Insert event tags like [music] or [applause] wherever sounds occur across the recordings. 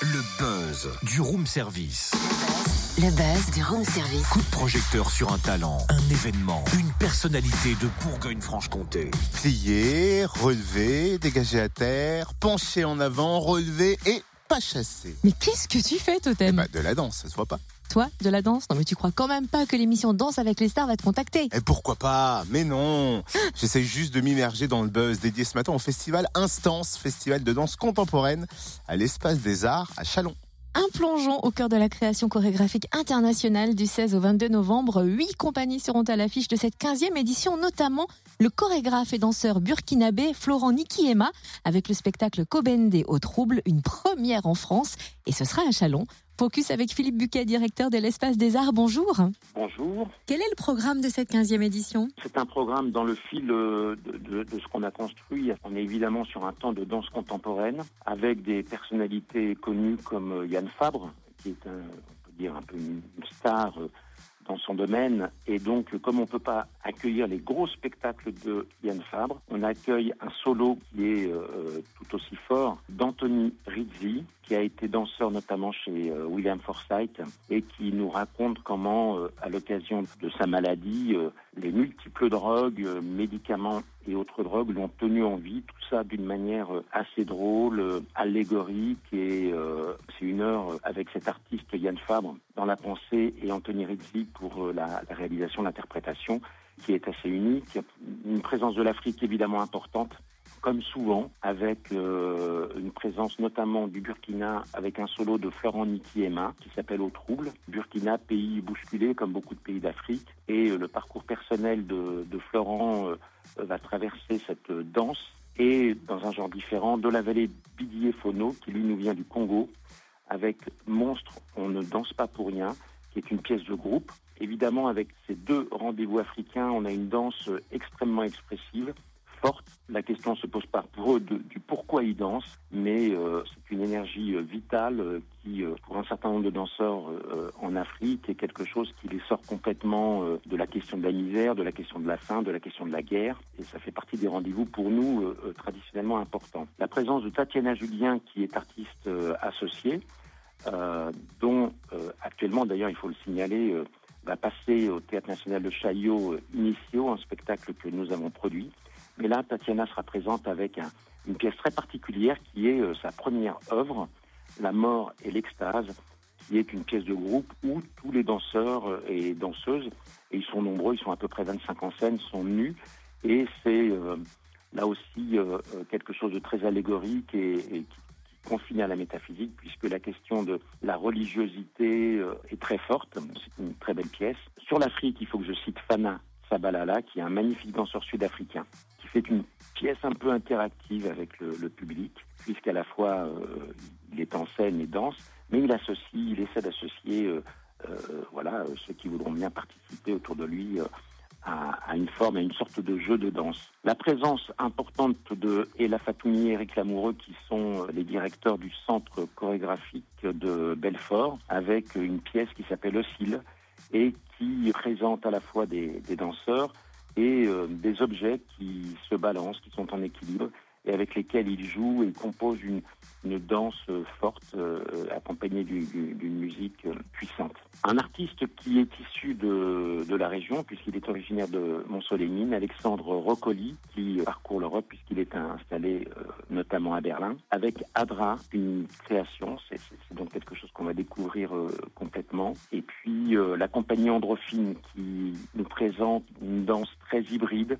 Le buzz du room service. Le buzz du room service. Coup de projecteur sur un talent, un événement, une personnalité de Bourgogne-Franche-Comté. Plier, relever, dégager à terre, pencher en avant, relever et pas chasser. Mais qu'est-ce que tu fais, Eh Totem bah, de la danse, ça se voit pas. Toi, de la danse Non, mais tu crois quand même pas que l'émission Danse avec les stars va te contacter Et pourquoi pas Mais non [gasps] J'essaie juste de m'immerger dans le buzz dédié ce matin au festival Instance, festival de danse contemporaine à l'espace des arts à Chalon. Un plongeon au cœur de la création chorégraphique internationale du 16 au 22 novembre. Huit compagnies seront à l'affiche de cette 15e édition, notamment le chorégraphe et danseur burkinabé Florent Nikiema avec le spectacle Kobende au trouble, une première en France, et ce sera à Chalon. Focus avec Philippe Buquet, directeur de l'Espace des Arts. Bonjour. Bonjour. Quel est le programme de cette 15e édition? C'est un programme dans le fil euh, de, de- de ce qu'on a construit. On est évidemment sur un temps de danse contemporaine avec des personnalités connues comme euh, Yann Fabre, qui est un, on peut dire un peu une star euh, dans son domaine. Et donc, comme on ne peut pas accueillir les gros spectacles de Yann Fabre, on accueille un solo qui est euh, tout aussi fort d'Anthony Rizzi, qui a été danseur notamment chez euh, William Forsythe et qui nous raconte comment, euh, à l'occasion de sa maladie, euh, les multiples drogues, médicaments et autres drogues l'ont tenu en vie. Tout ça d'une manière assez drôle, allégorique et c'est une heure avec cet artiste Yann Fabre dans la pensée et Anthony Rizzi pour la, la réalisation, l'interprétation qui est assez unique. Une présence de l'Afrique évidemment importante comme souvent, avec euh, une présence notamment du Burkina, avec un solo de Florent Nikiema qui s'appelle Au Trouble. Burkina, pays bousculé comme beaucoup de pays d'Afrique. Et euh, le parcours personnel de, Florent euh, va traverser cette danse et dans un genre différent de la vallée Bidier-Fono qui lui nous vient du Congo avec Monstre, on ne danse pas pour rien, qui est une pièce de groupe. Évidemment, avec ces deux rendez-vous africains, on a une danse extrêmement expressive, La question se pose pas pour eux du pourquoi ils dansent, mais euh, c'est une énergie euh, vitale euh, qui, pour un certain nombre de danseurs en Afrique, est quelque chose qui les sort complètement de la question de la misère, de la question de la faim, de la question de la guerre. Et ça fait partie des rendez-vous pour nous traditionnellement importants. La présence de Tatiana Julien, qui est artiste associée, dont actuellement, d'ailleurs, il faut le signaler, va passer au Théâtre National de Chaillot euh, Initio, un spectacle que nous avons produit. Mais là, Tatiana sera présente avec un- une pièce très particulière qui est euh, sa première œuvre, La mort et l'extase, qui est une pièce de groupe où tous les danseurs euh, et danseuses, et ils sont nombreux, ils sont à peu près 25 en scène, sont nus. Et c'est là aussi quelque chose de très allégorique et, et qui qui confine à la métaphysique, puisque la question de la religiosité euh, est très forte. C'est une très belle pièce. Sur l'Afrique, il faut que je cite Fana Sabalala, qui est un magnifique danseur sud-africain, qui fait une pièce un peu interactive avec le, public, puisqu'à la fois euh, il est en scène et danse, mais il associe, il essaie d'associer euh, voilà, ceux qui voudront bien participer autour de lui à, à une forme, à une sorte de jeu de danse. La présence importante de Ella Fatoumi et Eric Lamoureux, qui sont les directeurs du centre chorégraphique de Belfort, avec une pièce qui s'appelle Oscille et qui présente à la fois des, des danseurs et euh, des objets qui se balancent, qui sont en équilibre et avec lesquels ils jouent et composent une, une danse forte euh, accompagnée du- du- d'une musique puissante. Un artiste qui est issu de, de la région, puisqu'il est originaire de Montsolémine, Alexandre Roccoli, qui parcourt l'Europe puisqu'il est installé euh, notamment à Berlin, avec Adra, une création, c'est donc quelque chose qu'on va découvrir euh, complètement. Et puis euh, la compagnie Androphine qui nous présente une danse très hybride,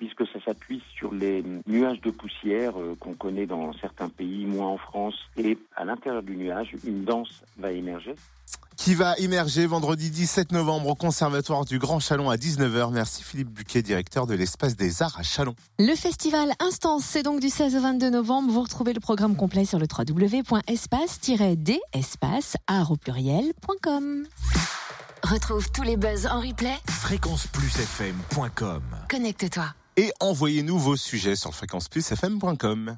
puisque ça s'appuie sur les nuages de poussière euh, qu'on connaît dans certains pays, moins en France. Et à l'intérieur du nuage, une danse va émerger. Qui va immerger vendredi 17 novembre au Conservatoire du Grand Chalon à 19h. Merci Philippe Buquet, directeur de l'Espace des Arts à Chalon. Le festival Instance, c'est donc du 16 au 22 novembre. Vous retrouvez le programme complet sur le www.espace-d-espace-art au pluriel.com. Retrouve tous les buzz en replay. Fréquenceplusfm.com Connecte-toi. Et envoyez-nous vos sujets sur fréquenceplusfm.com.